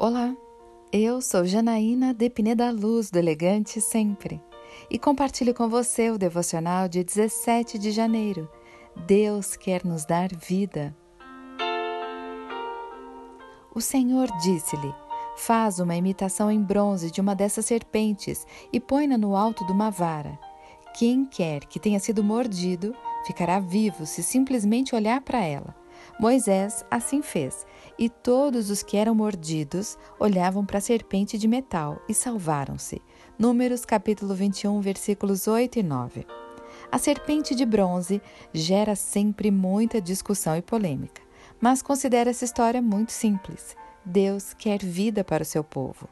Olá, eu sou Janaína de Pineda Luz, do Elegante Sempre, e compartilho com você o devocional de 17 de janeiro. Deus quer nos dar vida. O Senhor disse-lhe: Faz uma imitação em bronze de uma dessas serpentes e põe-na no alto de uma vara. Quem quer que tenha sido mordido ficará vivo se simplesmente olhar para ela. Moisés assim fez, e todos os que eram mordidos olhavam para a serpente de metal e salvaram-se. Números capítulo 21, versículos 8 e 9. A serpente de bronze gera sempre muita discussão e polêmica, mas considera essa história muito simples. Deus quer vida para o seu povo.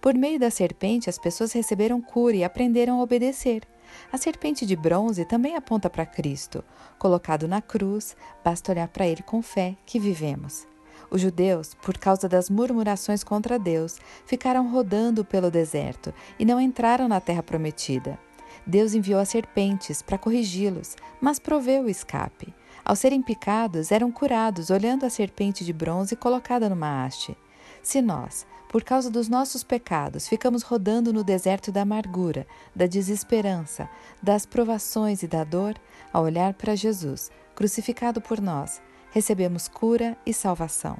Por meio da serpente, as pessoas receberam cura e aprenderam a obedecer. A serpente de bronze também aponta para Cristo. Colocado na cruz, basta olhar para ele com fé que vivemos. Os judeus, por causa das murmurações contra Deus, ficaram rodando pelo deserto e não entraram na terra prometida. Deus enviou as serpentes para corrigi-los, mas proveu o escape. Ao serem picados, eram curados olhando a serpente de bronze colocada numa haste. Se nós, por causa dos nossos pecados, ficamos rodando no deserto da amargura, da desesperança, das provações e da dor, ao olhar para Jesus, crucificado por nós, recebemos cura e salvação.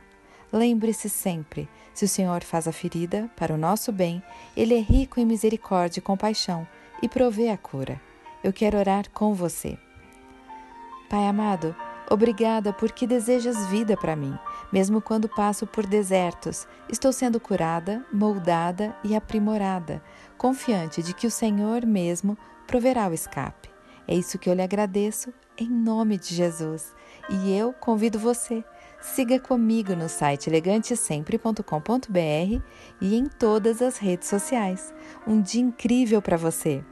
Lembre-se sempre: se o Senhor faz a ferida para o nosso bem, Ele é rico em misericórdia e compaixão e provê a cura. Eu quero orar com você. Pai amado, Obrigada porque desejas vida para mim, mesmo quando passo por desertos. Estou sendo curada, moldada e aprimorada, confiante de que o Senhor mesmo proverá o escape. É isso que eu lhe agradeço em nome de Jesus. E eu convido você, siga comigo no site elegantesempre.com.br e em todas as redes sociais. Um dia incrível para você!